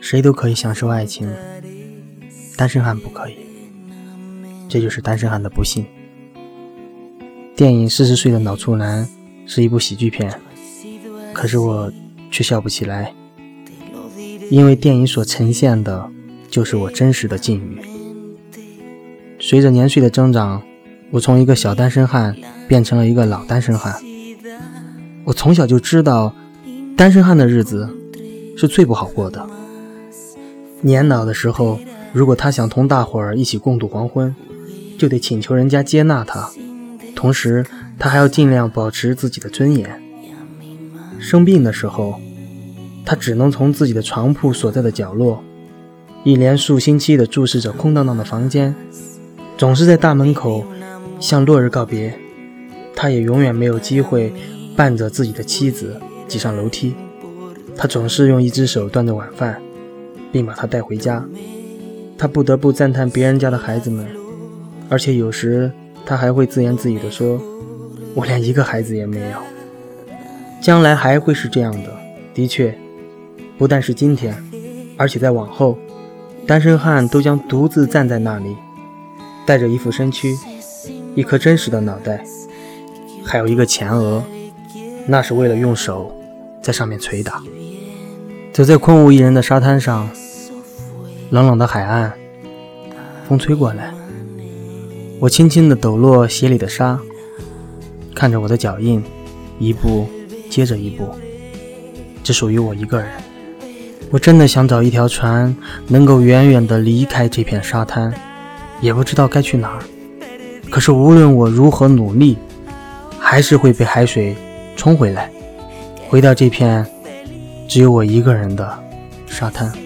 谁都可以享受爱情，单身汉不可以。这就是单身汉的不幸。电影《四十岁的脑处男》是一部喜剧片，可是我却笑不起来，因为电影所呈现的就是我真实的境遇。随着年岁的增长，我从一个小单身汉变成了一个老单身汉。我从小就知道，单身汉的日子是最不好过的。年老的时候，如果他想同大伙儿一起共度黄昏，就得请求人家接纳他，同时他还要尽量保持自己的尊严。生病的时候，他只能从自己的床铺所在的角落，一连数星期地注视着空荡荡的房间，总是在大门口向落日告别。他也永远没有机会伴着自己的妻子挤上楼梯，他总是用一只手端着晚饭。并把他带回家，他不得不赞叹别人家的孩子们，而且有时他还会自言自语地说：“我连一个孩子也没有。”将来还会是这样的。的确，不但是今天，而且在往后，单身汉都将独自站在那里，带着一副身躯，一颗真实的脑袋，还有一个前额，那是为了用手在上面捶打。走在空无一人的沙滩上。冷冷的海岸，风吹过来，我轻轻地抖落鞋里的沙，看着我的脚印，一步接着一步，只属于我一个人。我真的想找一条船，能够远远地离开这片沙滩，也不知道该去哪儿。可是无论我如何努力，还是会被海水冲回来，回到这片只有我一个人的沙滩。